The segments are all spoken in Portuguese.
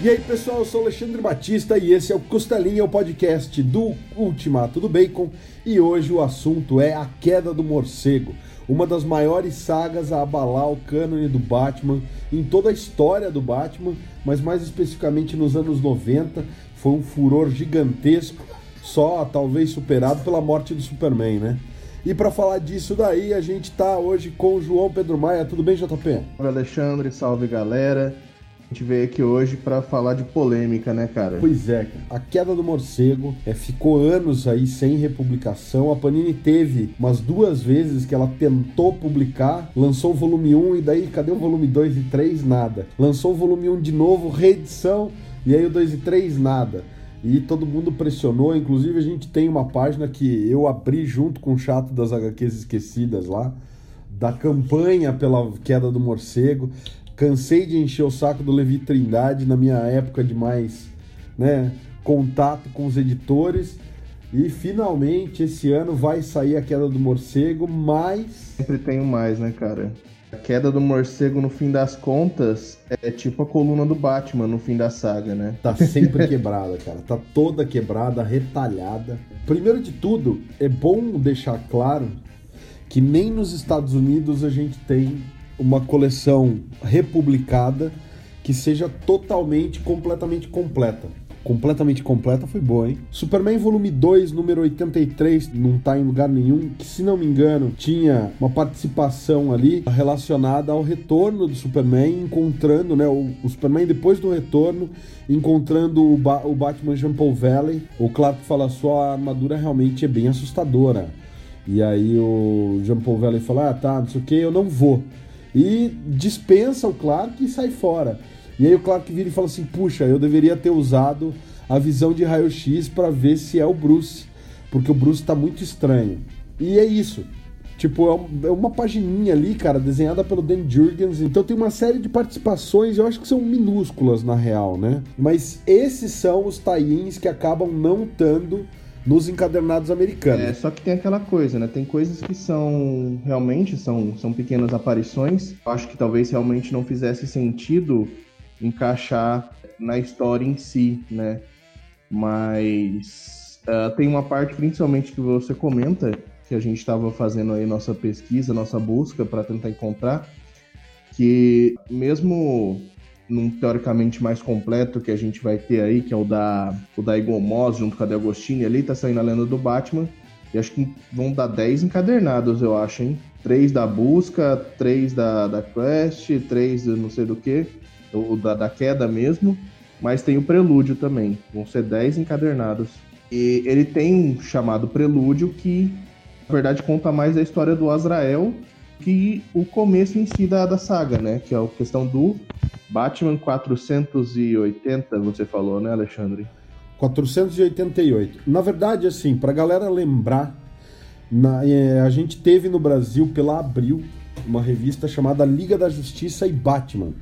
E aí, pessoal, eu sou Alexandre Batista e esse é o Costelinha, o podcast do Ultimato do Bacon. E hoje o assunto é a queda do morcego, uma das maiores sagas a abalar o cânone do Batman em toda a história do Batman, mas mais especificamente nos anos 90. Foi um furor gigantesco, só talvez superado pela morte do Superman, né? E para falar disso daí, a gente tá hoje com o João Pedro Maia. Tudo bem, JP? Salve Alexandre, salve galera. A gente veio aqui hoje para falar de polêmica, né, cara? Pois é, cara. A queda do morcego é, ficou anos aí sem republicação. A Panini teve umas duas vezes que ela tentou publicar, lançou o volume 1 e daí cadê o volume 2 e 3? Nada. Lançou o volume 1 de novo, reedição, e aí o 2 e 3, nada. E todo mundo pressionou, inclusive a gente tem uma página que eu abri junto com o chato das HQs esquecidas lá, da campanha pela queda do morcego. Cansei de encher o saco do Levi Trindade na minha época de mais né, contato com os editores. E finalmente esse ano vai sair a queda do morcego, mas. Sempre tenho mais, né, cara? A queda do morcego, no fim das contas, é tipo a coluna do Batman no fim da saga, né? Tá sempre quebrada, cara. Tá toda quebrada, retalhada. Primeiro de tudo, é bom deixar claro que nem nos Estados Unidos a gente tem uma coleção republicada que seja totalmente, completamente completa. Completamente completa foi boa, hein? Superman Volume 2, número 83, não tá em lugar nenhum, que se não me engano, tinha uma participação ali relacionada ao retorno do Superman, encontrando, né, o, o Superman depois do retorno, encontrando o, ba o Batman Jean Paul Valley. O Clark fala só, a armadura realmente é bem assustadora. E aí o Jean Paul Valley fala, ah, tá, não sei o que, eu não vou e dispensa o Clark e sai fora. E aí o Clark vira e fala assim: puxa, eu deveria ter usado a visão de raio-x para ver se é o Bruce, porque o Bruce tá muito estranho. E é isso. Tipo, é, é uma pagininha ali, cara, desenhada pelo Dan Jurgens. Então tem uma série de participações, eu acho que são minúsculas na real, né? Mas esses são os tie que acabam não estando nos encadernados americanos. É, só que tem aquela coisa, né? Tem coisas que são realmente são, são pequenas aparições. Eu acho que talvez realmente não fizesse sentido encaixar na história em si, né? Mas uh, tem uma parte principalmente que você comenta que a gente estava fazendo aí nossa pesquisa, nossa busca para tentar encontrar que mesmo num teoricamente mais completo que a gente vai ter aí, que é o da, o da Egon Moss junto com a de Agostini ali, tá saindo a lenda do Batman. E acho que vão dar 10 encadernados, eu acho, hein? 3 da busca, 3 da, da quest, 3 não sei do que, o da, da queda mesmo. Mas tem o prelúdio também. Vão ser 10 encadernados. E ele tem um chamado prelúdio que, na verdade, conta mais a história do Azrael que o começo em si da, da saga, né? Que é a questão do Batman 480, você falou, né, Alexandre? 488. Na verdade, assim, pra galera lembrar, na, é, a gente teve no Brasil, pela Abril, uma revista chamada Liga da Justiça e Batman.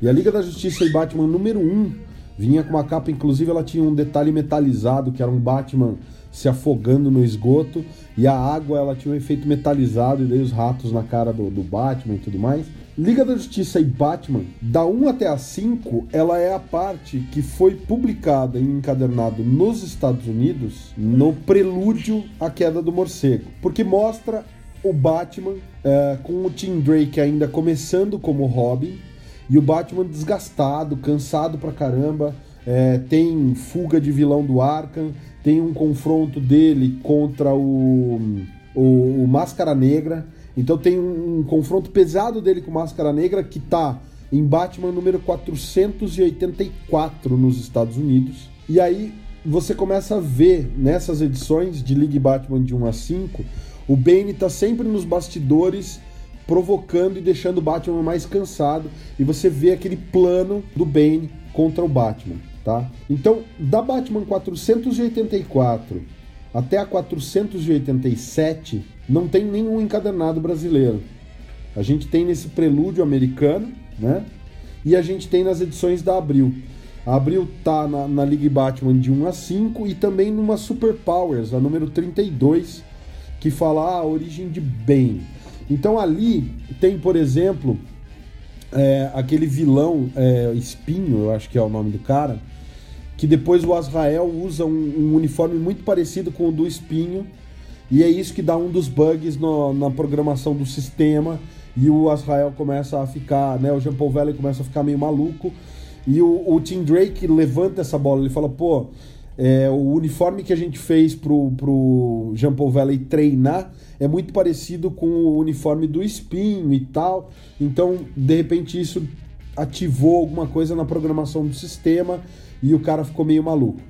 E a Liga da Justiça e Batman número 1 vinha com uma capa, inclusive ela tinha um detalhe metalizado, que era um Batman se afogando no esgoto, e a água ela tinha um efeito metalizado, e daí os ratos na cara do, do Batman e tudo mais. Liga da Justiça e Batman, da 1 até a 5, ela é a parte que foi publicada em encadernado nos Estados Unidos no prelúdio à queda do morcego, porque mostra o Batman é, com o Tim Drake ainda começando como Robin e o Batman desgastado, cansado pra caramba. É, tem fuga de vilão do Arkham, tem um confronto dele contra o, o, o Máscara Negra. Então tem um, um confronto pesado dele com Máscara Negra que tá em Batman número 484 nos Estados Unidos. E aí você começa a ver nessas edições de League Batman de 1 a 5, o Bane tá sempre nos bastidores provocando e deixando o Batman mais cansado. E você vê aquele plano do Bane contra o Batman, tá? Então, da Batman 484 até a 487 não tem nenhum encadernado brasileiro. A gente tem nesse prelúdio americano, né? E a gente tem nas edições da Abril. A Abril tá na, na League Batman de 1 a 5 e também numa Super Powers, a número 32, que fala a origem de bem. Então ali tem, por exemplo, é, aquele vilão é, Espinho, eu acho que é o nome do cara, que depois o Azrael usa um, um, uniforme muito parecido com o do Espinho, e é isso que dá um dos bugs no, na programação do sistema, e o Azrael começa a ficar, né, o Jean Paul Valley começa a ficar meio maluco, e o, o Tim Drake levanta essa bola, ele fala, pô, é, o uniforme que a gente fez pro, pro Jean Paul Valley treinar é muito parecido com o uniforme do Espinho e tal, então, de repente, isso ativou alguma coisa na programação do sistema, e o cara ficou meio maluco.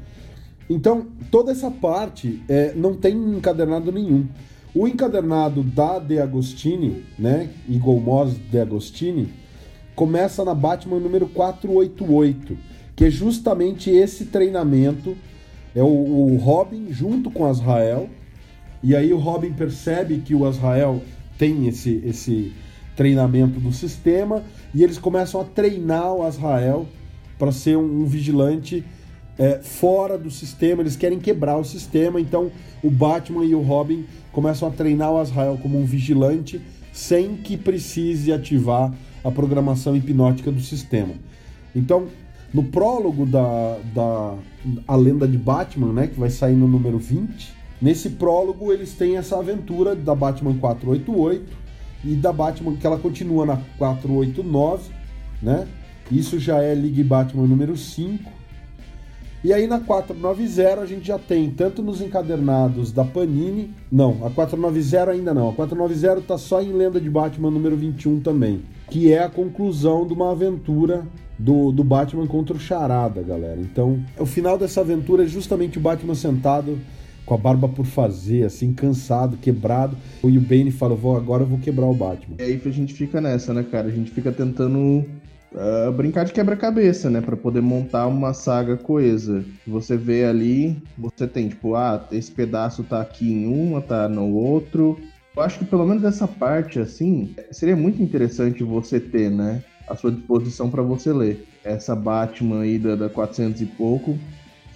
Então, toda essa parte é, não tem encadernado nenhum. O encadernado da De Agostini, né, Eagle Moss De Agostini, começa na Batman número 488, que é justamente esse treinamento, é o, o Robin junto com Azrael, e aí o Robin percebe que o Azrael tem esse, esse treinamento do sistema, e eles começam a treinar o Azrael para ser um, vigilante é, fora do sistema, eles querem quebrar o sistema, então o Batman e o Robin começam a treinar o Azrael como um vigilante sem que precise ativar a programação hipnótica do sistema. Então, no prólogo da, da A Lenda de Batman, né, que vai sair no número 20, nesse prólogo eles têm essa aventura da Batman 488 e da Batman que ela continua na 489, né? Isso já é League Batman número 5. E aí na 490 a gente já tem, tanto nos encadernados da Panini. Não, a 490 ainda não. A 490 tá só em Lenda de Batman número 21 também. Que é a conclusão de uma aventura do, do Batman contra o Charada, galera. Então, o final dessa aventura é justamente o Batman sentado com a barba por fazer, assim, cansado, quebrado. E o Bane fala: vou, agora eu vou quebrar o Batman. E aí a gente fica nessa, né, cara? A gente fica tentando uh, brincar de quebra-cabeça, né? para poder montar uma saga coesa. Você vê ali, você tem, tipo, ah, esse pedaço tá aqui em uma, tá no outro. Eu acho que pelo menos essa parte, assim, seria muito interessante você ter, né? À sua disposição para você ler. Essa Batman aí da, da 400 e pouco,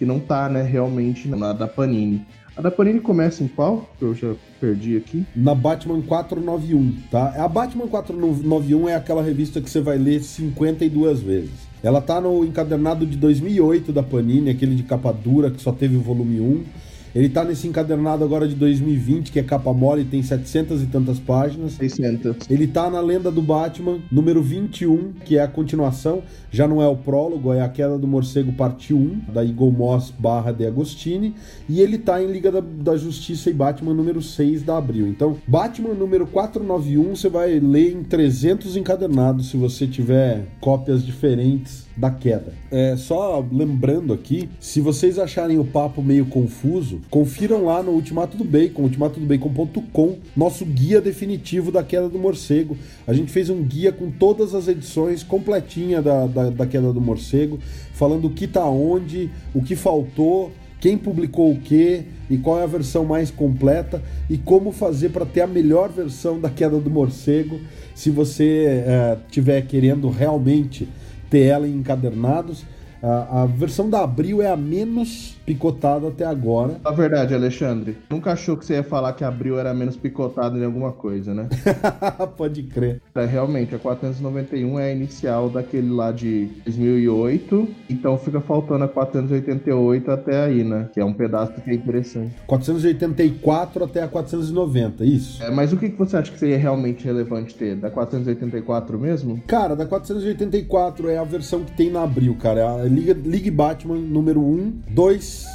que não tá, né, realmente na da Panini. A da Panini começa em qual? Eu já perdi aqui. Na Batman 491, tá? A Batman 491 é aquela revista que você vai ler 52 vezes. Ela tá no encadernado de 2008 da Panini, aquele de capa dura que só teve o volume 1. Ele tá nesse encadernado agora de 2020, que é capa mole, tem 700 e tantas páginas. 600. Ele tá na Lenda do Batman, número 21, que é a continuação, já não é o prólogo, é a Queda do Morcego parte 1, da Eagle Moss barra de Agostini, e ele tá em Liga da, da Justiça e Batman número 6 da Abril. Então, Batman número 491 você vai ler em 300 encadernados se você tiver cópias diferentes da queda. É, só lembrando aqui, se vocês acharem o papo meio confuso, confiram lá no Ultimato do Bacon, ultimatodobacon.com, nosso guia definitivo da queda do morcego. A gente fez um guia com todas as edições completinha da, da, da queda do morcego, falando o que tá onde, o que faltou, quem publicou o que e qual é a versão mais completa e como fazer para ter a melhor versão da queda do morcego se você é, querendo realmente ter ela em encadernados. A, a, versão da Abril é a menos picotada até agora. A verdade, Alexandre, nunca achou que você ia falar que a Abril era menos picotada em alguma coisa, né? Pode crer. É, realmente, a 491 é a inicial daquele lá de 2008, então fica faltando a 488 até aí, né? Que é um pedaço que é interessante. 484 até a 490, isso. É, mas o que, que você acha que seria realmente relevante ter? Da 484 mesmo? Cara, da 484 é a versão que tem na Abril, cara. É a Liga, Liga Batman número 1, 2,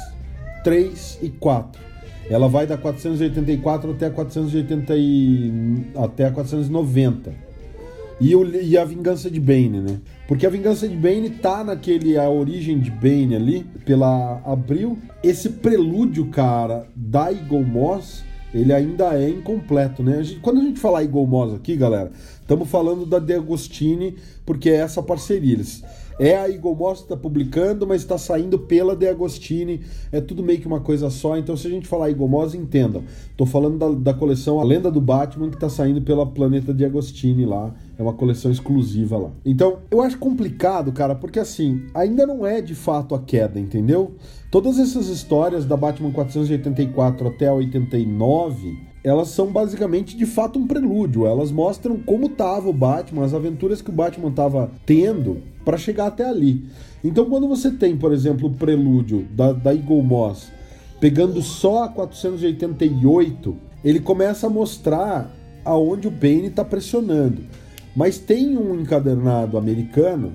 3 e 4. Ela vai da 484 até a 480 e, até a 490. E, o, e a vingança de Bane, né? Porque a vingança de Bane tá naquele a origem de Bane ali pela Abril. Esse prelúdio, cara, da Eagle Moss, ele ainda é incompleto, né? A gente, quando a gente falar Eagle Moss aqui, galera, estamos falando da De Agostini, porque é essa parceria. Eles, É a Eagle que tá publicando, mas está saindo pela De Agostini. É tudo meio que uma coisa só. Então, se a gente falar Eagle Moss, entendam. Tô falando da, da coleção A Lenda do Batman, que está saindo pela Planeta De Agostini lá. É uma coleção exclusiva lá. Então, eu acho complicado, cara, porque assim, ainda não é de fato a queda, entendeu? Todas essas histórias da Batman 484 até a 89, elas são basicamente de fato um prelúdio. Elas mostram como tava o Batman, as aventuras que o Batman tava tendo para chegar até ali. Então, quando você tem, por exemplo, o prelúdio da, da Eagle Moss pegando só a 488, ele começa a mostrar aonde o Bane está pressionando. Mas tem um encadernado americano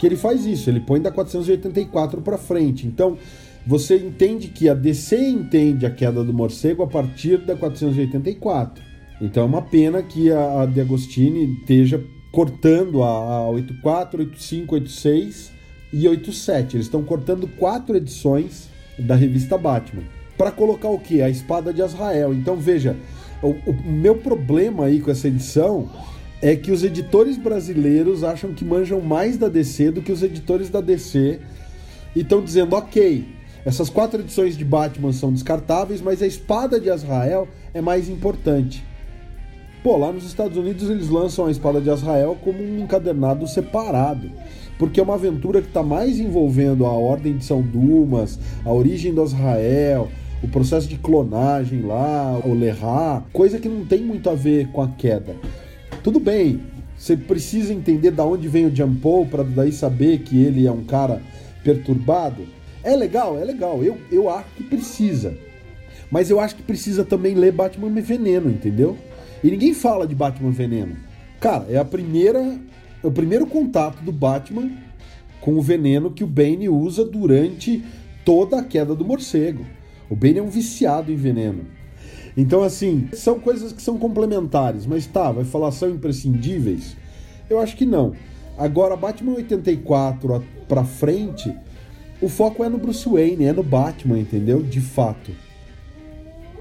que ele faz isso, ele põe da 484 para frente. Então, você entende que a DC entende a queda do morcego a partir da 484. Então é uma pena que a, a De Agostini esteja cortando a, a 84, 85, 86 e 87. Eles estão cortando quatro edições da revista Batman. Para colocar o que? A espada de Azrael. Então veja, o, o meu problema aí com essa edição é que os editores brasileiros acham que manjam mais da DC do que os editores da DC e estão dizendo, ok, essas quatro edições de Batman são descartáveis, mas a espada de Azrael é mais importante. Pô, lá nos Estados Unidos eles lançam a espada de Azrael como um encadernado separado, porque é uma aventura que está mais envolvendo a Ordem de São Dumas, a origem do Azrael, o processo de clonagem lá, o Lerra, coisa que não tem muito a ver com a queda. Tudo bem, você precisa entender da onde vem o Jampol para daí saber que ele é um cara perturbado. É legal, é legal. Eu, eu acho que precisa. Mas eu acho que precisa também ler Batman Veneno, entendeu? E ninguém fala de Batman Veneno. Cara, é a primeira, é o primeiro contato do Batman com o veneno que o Bane usa durante toda a queda do morcego. O Bane é um viciado em veneno. Então, assim, são coisas que são complementares, mas tá, vai falar são imprescindíveis? Eu acho que não. Agora, Batman 84 pra frente, o foco é no Bruce Wayne, é no Batman, entendeu? De fato.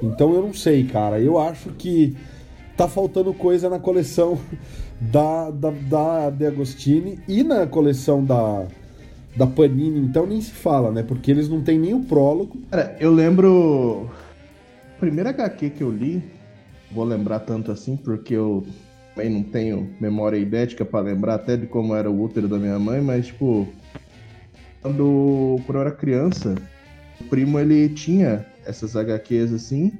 Então eu não sei, cara. Eu acho que tá faltando coisa na coleção da, da, da De Agostini e na coleção da, da Panini, então nem se fala, né? Porque eles não têm nem o prólogo. Cara, eu lembro primeira HQ que eu li, vou lembrar tanto assim, porque eu também não tenho memória idética para lembrar até de como era o útero da minha mãe, mas, tipo, quando, quando eu era criança, o primo ele tinha essas HQs assim.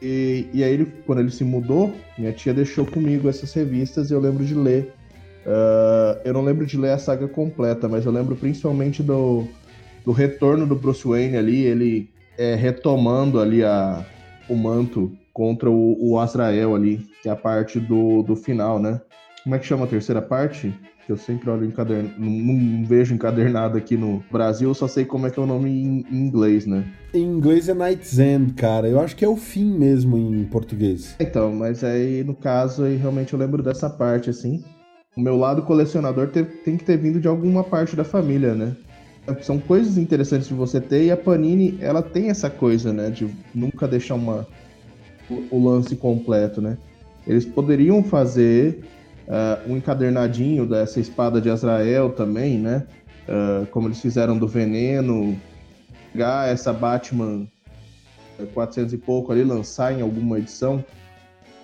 E, e aí, ele, quando ele se mudou, minha tia deixou comigo essas revistas e eu lembro de ler. Uh, eu não lembro de ler a saga completa, mas eu lembro principalmente do, do retorno do Bruce Wayne ali, ele é, retomando ali a, o manto contra o, o Azrael ali, que é a parte do, do final, né? Como é que chama a terceira parte? Que eu sempre olho encadernado, não, não, vejo encadernado aqui no Brasil, eu só sei como é que é o nome em, em, inglês, né? Em inglês é Night's End, cara. Eu acho que é o fim mesmo em português. Então, mas aí no caso aí realmente eu lembro dessa parte assim. O meu lado colecionador tem, tem que ter vindo de alguma parte da família, né? são coisas interessantes de você ter e a Panini ela tem essa coisa, né, de nunca deixar uma o, lance completo, né? Eles poderiam fazer uh, um encadernadinho dessa espada de Azrael também, né? Uh, como eles fizeram do Veneno, pegar essa Batman 400 e pouco ali, lançar em alguma edição.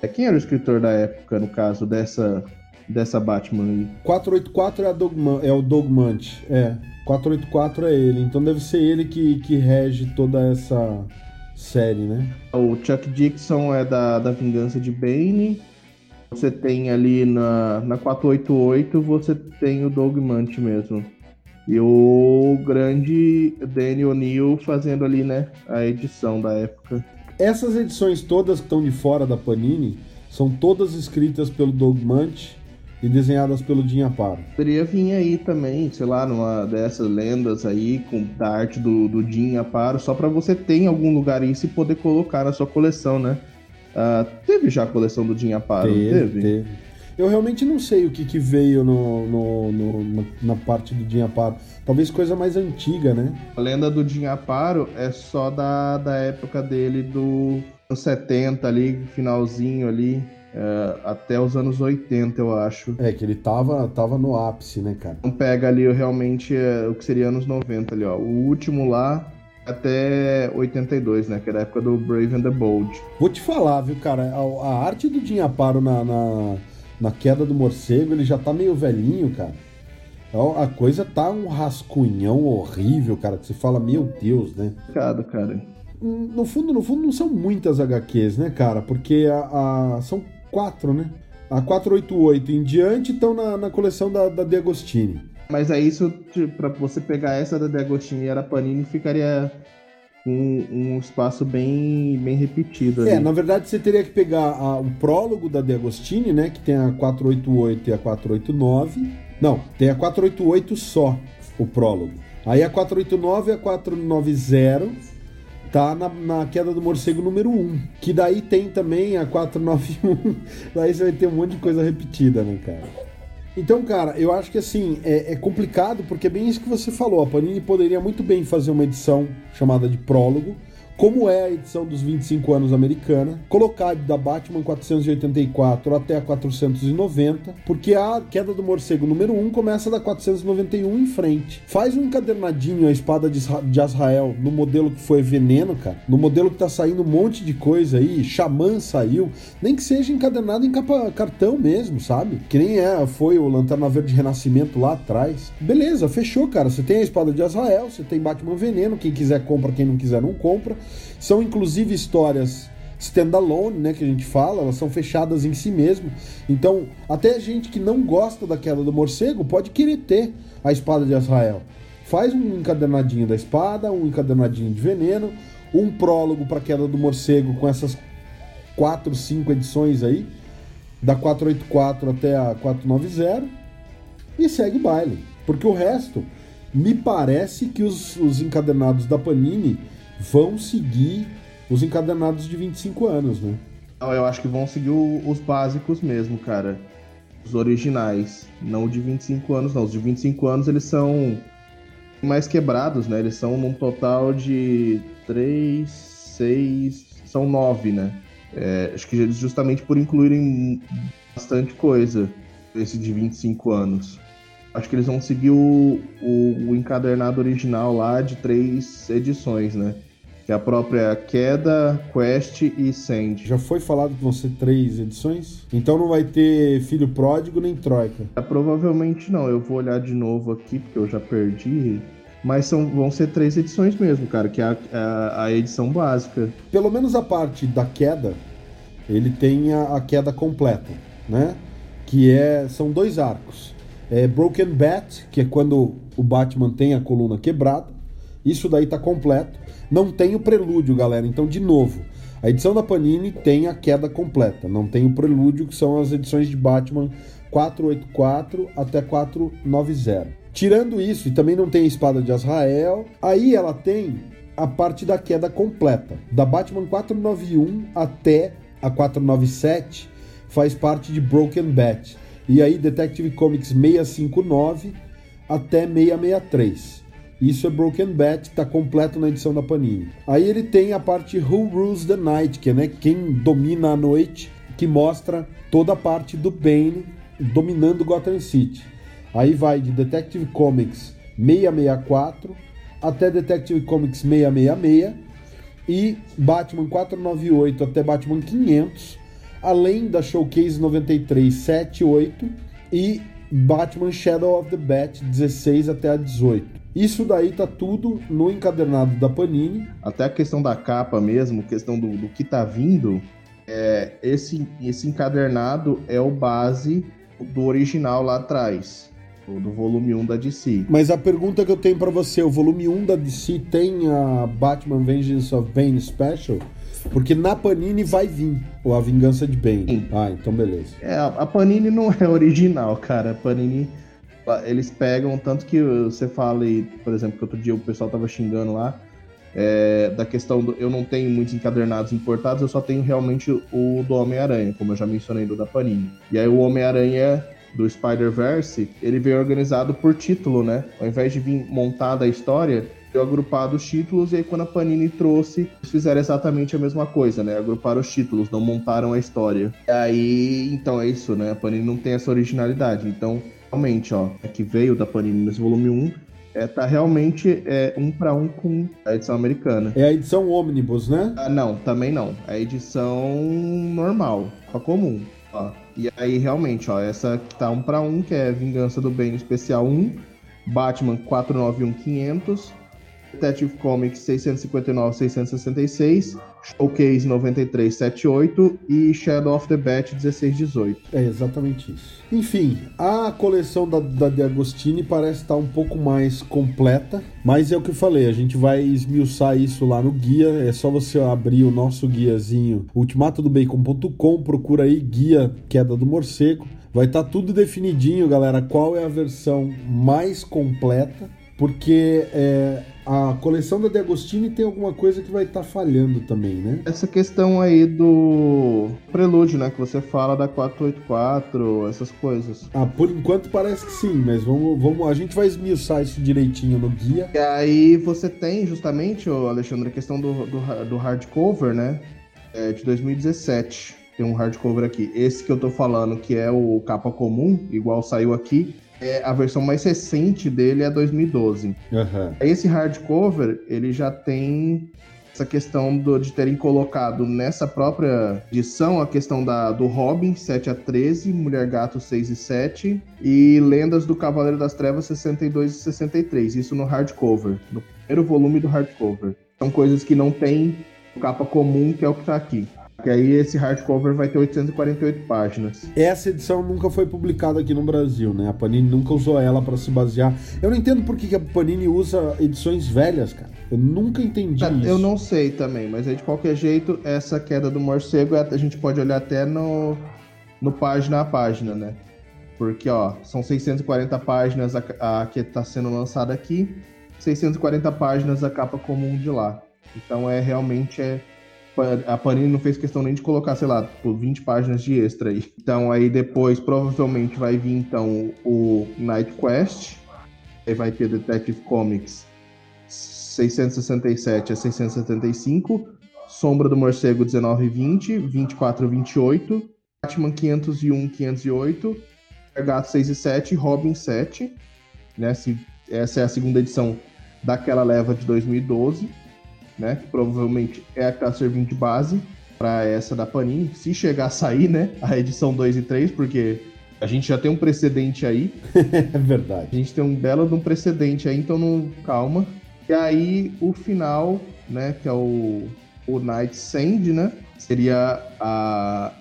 É quem era o escritor da época, no caso dessa dessa Batman aí? 484 é, a Dogman, é o Dogmante, é. 484 é ele, então deve ser ele que, que rege toda essa série, né? O Chuck Dixon é da, da Vingança de Bane. Você tem ali na, na 488, você tem o Doug mesmo. E o grande Danny O'Neill fazendo ali, né, a edição da época. Essas edições todas que estão de fora da Panini são todas escritas pelo Doug e desenhadas pelo Jim Aparo. Poderia vir aí também, sei lá, numa dessas lendas aí, com da arte do, do Jim Aparo, só para você ter em algum lugar isso e poder colocar na sua coleção, né? Uh, teve já a coleção do Jim Aparo, teve, teve? teve. Eu realmente não sei o que, que veio no, no, no, na parte do Jim Aparo. Talvez coisa mais antiga, né? A lenda do Jim Aparo é só da, da época dele do 70 ali, finalzinho ali. é, até os anos 80, eu acho. É, que ele tava, tava no ápice, né, cara? Então pega ali realmente é, o que seria anos 90 ali, ó. O último lá até 82, né? Que era a época do Brave and the Bold. Vou te falar, viu, cara? A, a arte do Jim Aparo na, na, na, queda do morcego, ele já tá meio velhinho, cara. A coisa tá um rascunhão horrível, cara, que você fala, meu Deus, né? Cara, cara. No fundo, no fundo, não são muitas HQs, né, cara? Porque a, a são quatro, né? A 488 em diante estão na, na coleção da, da De Agostini. Mas é isso, para você pegar essa da De Agostini e a Panini, ficaria um, um espaço bem, bem repetido ali. É, na verdade você teria que pegar a, o prólogo da De Agostini, né? Que tem a 488 e a 489. Não, tem a 488 só, o prólogo. Aí a 489 e a 490 tá na, na, queda do morcego número 1. Que daí tem também a 491. daí você vai ter um monte de coisa repetida, né, cara? Então, cara, eu acho que assim, é, é, complicado porque é bem isso que você falou. A Panini poderia muito bem fazer uma edição chamada de prólogo como é a edição dos 25 anos americana, colocar da Batman 484 até a 490, porque a queda do morcego número 1 começa da 491 em frente. Faz um encadernadinho a espada de Azrael no modelo que foi veneno, cara. No modelo que tá saindo um monte de coisa aí, Xamã saiu, nem que seja encadernado em capa cartão mesmo, sabe? Que nem é, foi o Lanterna Verde Renascimento lá atrás. Beleza, fechou, cara. Você tem a espada de Azrael, você tem Batman Veneno, quem quiser compra, quem não quiser não compra. São inclusive histórias standalone, né, que a gente fala, elas são fechadas em si mesmo. Então, até gente que não gosta da queda do morcego pode querer ter a espada de Israel. Faz um encadernadinho da espada, um encadernadinho de veneno, um prólogo para a queda do morcego com essas quatro, cinco edições aí, da 484 até a 490, e segue baile. Porque o resto, me parece que os, os encadernados da Panini vão seguir os encadernados de 25 anos, né? Eu acho que vão seguir os básicos mesmo, cara. Os originais. Não de 25 anos, não. Os de 25 anos eles são mais quebrados, né? Eles são num total de 3, 6. São 9, né? É, acho que eles justamente por incluírem bastante coisa. Esse de 25 anos. Acho que eles vão seguir o, o, o encadernado original lá de três edições, né? Que é a própria Queda, Quest e Sand. Já foi falado que vão ser três edições? Então não vai ter Filho Pródigo nem Troika? É, provavelmente não. Eu vou olhar de novo aqui, porque eu já perdi. Mas são, vão ser três edições mesmo, cara, que é a, a, a edição básica. Pelo menos a parte da queda, ele tem a, a queda completa, né? Que é, são dois arcos. É Broken Bat, que é quando o Batman tem a coluna quebrada. Isso daí tá completo. Não tem o prelúdio, galera. Então, de novo, a edição da Panini tem a queda completa. Não tem o prelúdio, que são as edições de Batman 484 até 490. Tirando isso, e também não tem a espada de Azrael, aí ela tem a parte da queda completa. Da Batman 491 até a 497 faz parte de Broken Bat. E aí Detective Comics 659 até 663. Isso é Broken Bat, tá completo na edição da Panini. Aí ele tem a parte Who Rules the Night, que é né, quem domina a noite, que mostra toda a parte do Bane dominando Gotham City. Aí vai de Detective Comics 664 até Detective Comics 666 e Batman 498 até Batman 500, além da Showcase 93 78 e Batman Shadow of the Bat 16 até a 18. Isso daí tá tudo no encadernado da Panini. Até a questão da capa mesmo, questão do, do que tá vindo, é, esse, esse encadernado é o base do original lá atrás, do volume 1 da DC. Mas a pergunta que eu tenho para você, o volume 1 da DC tem a Batman Vengeance of Bane Special? Porque na Panini vai vir ou a Vingança de Bane. Sim. Ah, então beleza. É, a Panini não é original, cara. A Panini eles pegam, tanto que você fala aí, por exemplo, que outro dia o pessoal tava xingando lá, é, da questão do eu não tenho muitos encadernados importados, eu só tenho realmente o do Homem-Aranha, como eu já mencionei do da Panini. E aí o Homem-Aranha do Spider-Verse, ele vem organizado por título, né? Ao invés de vir montada a história, agrupado os títulos, e aí quando a Panini trouxe, eles fizeram exatamente a mesma coisa, né? Agruparam os títulos, não montaram a história. E aí, então é isso, né? A Panini não tem essa originalidade. Então, realmente, ó, é que veio da Panini nesse volume 1, é, tá realmente é, um para um com a edição americana. É a edição Omnibus, né? Ah, não, também não. É a edição normal, a comum. Ó. E aí, realmente, ó, essa que tá um para um, que é Vingança do Bane Especial 1, Batman 491500, Detective Comics 659-666, Showcase 9378 e Shadow of the Bat 1618. É exatamente isso. Enfim, a coleção da, da De Agostini parece estar um pouco mais completa, mas é o que eu falei, a gente vai esmiuçar isso lá no guia, é só você abrir o nosso guiazinho ultimatodobacon.com, procura aí guia Queda do Morcego, vai estar tá tudo definidinho, galera, qual é a versão mais completa, porque é, a coleção da De Agostini tem alguma coisa que vai estar tá falhando também, né? Essa questão aí do prelúdio, né? Que você fala da 484, essas coisas. Ah, por enquanto parece que sim, mas vamos, vamos a gente vai esmiuçar isso direitinho no guia. E aí você tem justamente, Alexandre, a questão do, do, do hardcover, né? É de 2017. Tem um hardcover aqui. Esse que eu tô falando, que é o capa comum, igual saiu aqui, é, a versão mais recente dele é 2012. Uhum. Esse hardcover, ele já tem essa questão do, de terem colocado nessa própria edição a questão da, do Robin 7 a 13, Mulher Gato 6 e 7 e Lendas do Cavaleiro das Trevas 62 e 63. Isso no hardcover, no primeiro volume do hardcover. São coisas que não tem capa comum, que é o que tá aqui. Que aí esse hardcover vai ter 848 páginas. Essa edição nunca foi publicada aqui no Brasil, né? A Panini nunca usou ela para se basear. Eu não entendo por que a Panini usa edições velhas, cara. Eu nunca entendi isso. Eu não sei também, mas aí de qualquer jeito, essa queda do morcego a gente pode olhar até no, no página a página, né? Porque, ó, são 640 páginas a, a que está sendo lançada aqui, 640 páginas a capa comum de lá. Então é realmente é a Panini não fez questão nem de colocar, sei lá, tipo, 20 páginas de extra aí. Então aí depois provavelmente vai vir então o Night Quest, aí vai ter Detective Comics 667 a 675, Sombra do Morcego 1920, 24 28, Batman 501 508, Gato 6 e 7, Robin 7, né? Essa é a segunda edição daquela leva de 2012 né? Que provavelmente é a que tá servindo de base para essa da Panini. Se chegar a sair, né? A edição 2 e 3, porque a gente já tem um precedente aí. é verdade. A gente tem um belo de um precedente aí, então não calma. E aí o final, né? Que é o, o Night Sand, né? Seria a,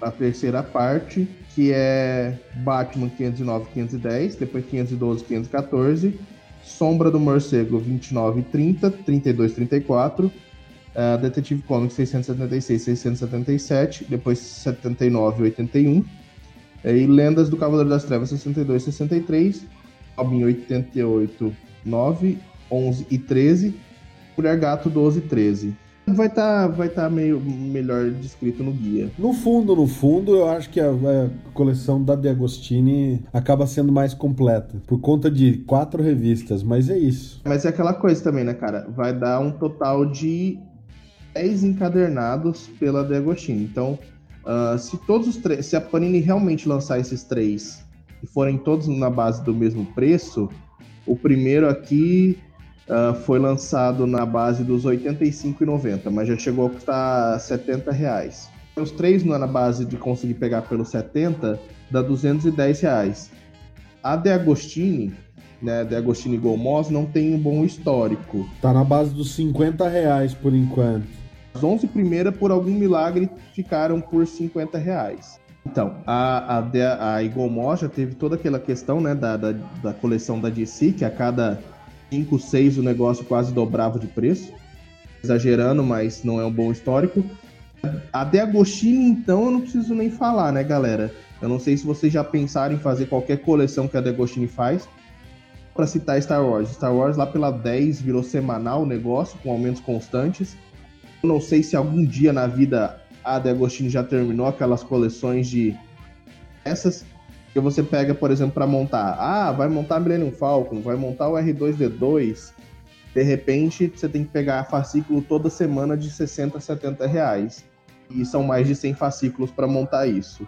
a terceira parte, que é Batman 509 510, depois 512 514 Sombra do Morcego 29 e 30, 32 34, uh, Detetive Comics 676 677, depois 79 e 81, e Lendas do Cavaleiro das Trevas 62 63, Robin 88 9, 11 e 13, Mulher Gato 12 e 13 vai estar tá, vai tá meio melhor descrito no guia. No fundo, no fundo, eu acho que a, a, coleção da De Agostini acaba sendo mais completa, por conta de quatro revistas, mas é isso. Mas é aquela coisa também, né, cara? Vai dar um total de 10 encadernados pela De Agostini. Então, uh, se todos os três, se a Panini realmente lançar esses três e forem todos na base do mesmo preço, o primeiro aqui uh, foi lançado na base dos R$ 85,90, mas já chegou a custar 70 reais. Os três na base de conseguir pegar pelo 70 dá 210 reais. A De Agostini, né, De Agostini Gomos não tem um bom histórico. Tá na base dos 50 reais por enquanto. As 11 primeiras, por algum milagre, ficaram por 50 reais. Então, a, a, a Igomos já teve toda aquela questão né, da, da, da coleção da DC, que a cada 5, 6 o negócio quase dobrava de preço. Exagerando, mas não é um bom histórico. A De Agostini, então, eu não preciso nem falar, né, galera? Eu não sei se vocês já pensaram em fazer qualquer coleção que a De Agostini faz. Para citar Star Wars. Star Wars lá pela 10 virou semanal o negócio, com aumentos constantes. Eu não sei se algum dia na vida a De Agostini já terminou aquelas coleções de essas que você pega, por exemplo, para montar. Ah, vai montar Millennium Falcon, vai montar o R2D2. De repente, você tem que pegar fascículo toda semana de 60, 70 reais. E são mais de 100 fascículos para montar isso.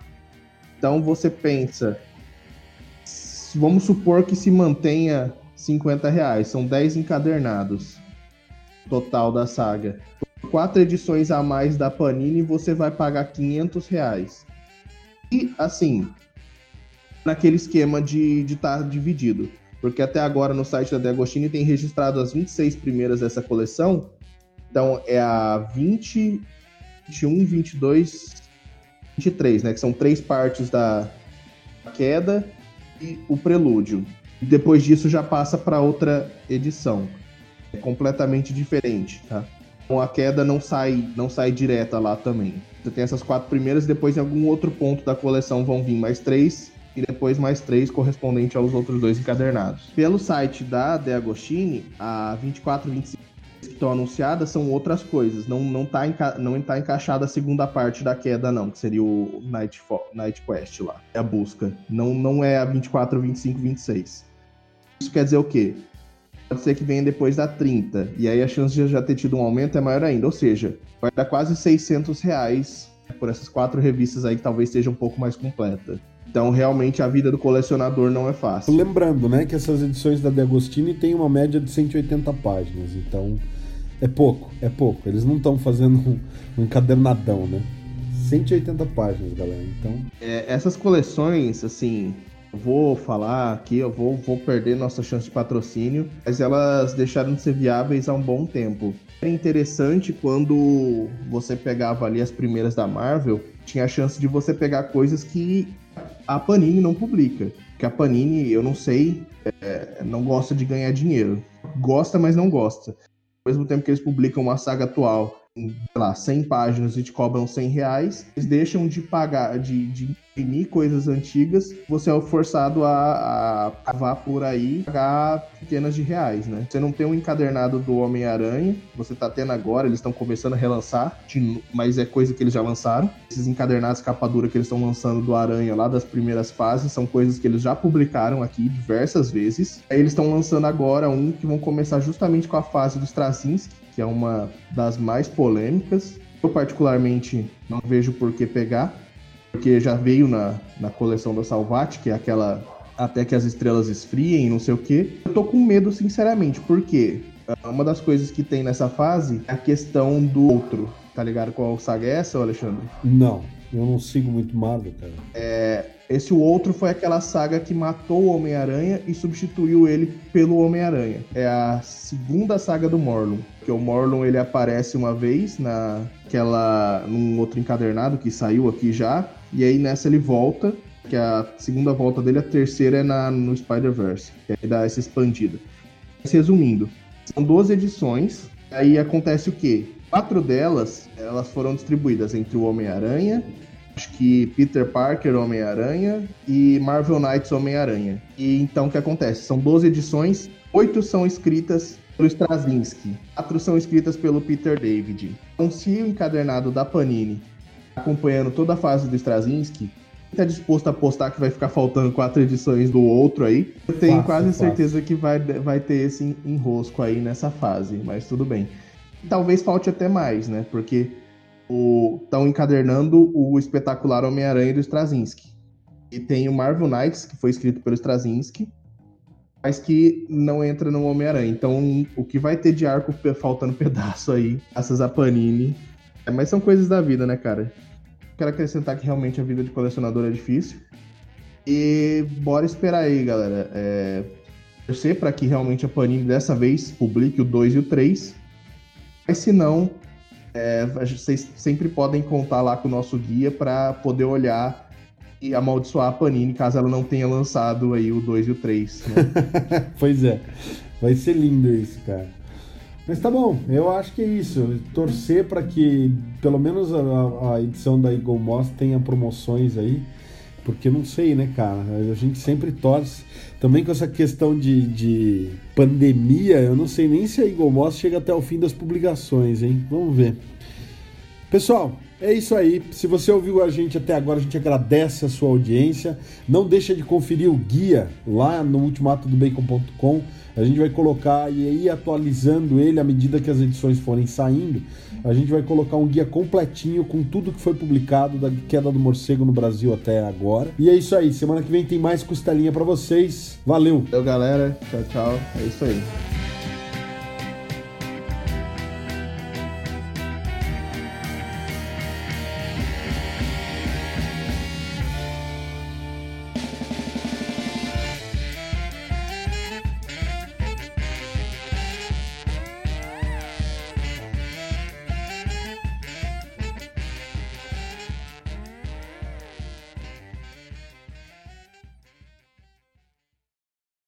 Então você pensa, vamos supor que se mantenha 50 reais, são 10 encadernados total da saga. Quatro edições a mais da Panini, você vai pagar 500 reais. E assim, naquele esquema de estar tá dividido. Porque até agora no site da Deagostini tem registrado as 26 primeiras dessa coleção. Então é a 20, 21, 22, 23, né? Que são três partes da queda e o prelúdio. E depois disso já passa para outra edição. É completamente diferente, tá? Então a queda não sai, não sai direta lá também. Você tem essas quatro primeiras, depois em algum outro ponto da coleção vão vir mais três e depois mais três correspondente aos outros dois encadernados. Pelo site da De Agostini, a 24 e 25 que estão anunciadas são outras coisas. Não, não, tá enca não tá encaixada a segunda parte da queda, não, que seria o Night, Night Quest lá. É a busca. Não, não é a 24, 25, 26. Isso quer dizer o quê? Pode ser que venha depois da 30. E aí a chance de já ter tido um aumento é maior ainda. Ou seja, vai dar quase 600 reais por essas quatro revistas aí que talvez seja um pouco mais completa. Então, realmente, a vida do colecionador não é fácil. Lembrando, né, que essas edições da De Agostini têm uma média de 180 páginas, então é pouco, é pouco. Eles não estão fazendo um, um encadernadão, né? 180 páginas, galera, então... É, essas coleções, assim, vou falar aqui, eu vou, vou perder nossa chance de patrocínio, mas elas deixaram de ser viáveis há um bom tempo. É interessante quando você pegava ali as primeiras da Marvel, tinha a chance de você pegar coisas que a Panini não publica. Que a Panini, eu não sei, é, não gosta de ganhar dinheiro. Gosta, mas não gosta. Ao mesmo tempo que eles publicam uma saga atual sei lá, 100 páginas e te cobram 100 reais, eles deixam de pagar, de, de imprimir coisas antigas, você é forçado a, a cavar por aí, pagar centenas de reais, né? Você não tem um encadernado do Homem-Aranha, você tá tendo agora, eles estão começando a relançar, mas é coisa que eles já lançaram. Esses encadernados capa dura que eles estão lançando do Aranha lá das primeiras fases são coisas que eles já publicaram aqui diversas vezes. Aí eles estão lançando agora um que vão começar justamente com a fase do Straczynski, que é uma das mais polêmicas. Eu particularmente não vejo por que pegar, porque já veio na, na coleção da Salvat, que é aquela até que as estrelas esfriem, não sei o que. Eu tô com medo, sinceramente, porque ah, uma das coisas que tem nessa fase é a questão do outro. Tá ligado qual saga é essa, Alexandre? Não, eu não sigo muito Marvel, cara. É, esse outro foi aquela saga que matou o Homem-Aranha e substituiu ele pelo Homem-Aranha. É a segunda saga do Morlun. Que o Morlun ele aparece uma vez naquela num outro encadernado que saiu aqui já e aí nessa ele volta, que a segunda volta dele, a terceira é na, no Spider-Verse, que aí dá essa expandida. Resumindo, são duas edições, aí acontece o quê? Quatro delas, elas foram distribuídas entre o Homem-Aranha, acho que Peter Parker Homem-Aranha e Marvel Knights Homem-Aranha. E então o que acontece? São 12 edições, oito são escritas pelo Straczynski, quatro são escritas pelo Peter David. Então se o encadernado da Panini acompanhando toda a fase do Straczynski, está disposto a apostar que vai ficar faltando quatro edições do outro aí, eu tenho quase certeza que vai, vai ter esse enrosco aí nessa fase, mas tudo bem. Talvez falte até mais, né? Porque estão encadernando o espetacular Homem-Aranha do Straczynski. E tem o Marvel Knights, que foi escrito pelo Straczynski, mas que não entra no Homem-Aranha. Então, o que vai ter de arco faltando pedaço aí, graças a Panini, é, mas são coisas da vida, né, cara? Quero acrescentar que realmente a vida de colecionador é difícil. E bora esperar aí, galera. É, torcer para que realmente a Panini dessa vez publique o 2 e o 3. Mas se não, é, vocês sempre podem contar lá com o nosso guia para poder olhar e amaldiçoar a Panini caso ela não tenha lançado aí o 2 e o 3. Né? pois é. Vai ser lindo isso, cara. Mas tá bom, eu acho que é isso. Torcer para que pelo menos a, a, edição da Eagle Moss tenha promoções aí, porque não sei, né, cara? A gente sempre torce. Também com essa questão de, de pandemia, eu não sei nem se a Eagle Moss chega até o fim das publicações, hein? Vamos ver. Pessoal, é isso aí. Se você ouviu a gente até agora, a gente agradece a sua audiência. Não deixa de conferir o guia lá no ultimatodobacon.com. A gente vai colocar e ir atualizando ele à medida que as edições forem saindo. A gente vai colocar um guia completinho com tudo que foi publicado da queda do morcego no Brasil até agora. E é isso aí. Semana que vem tem mais costelinha para vocês. Valeu. Valeu, galera. Tchau, tchau. É isso aí.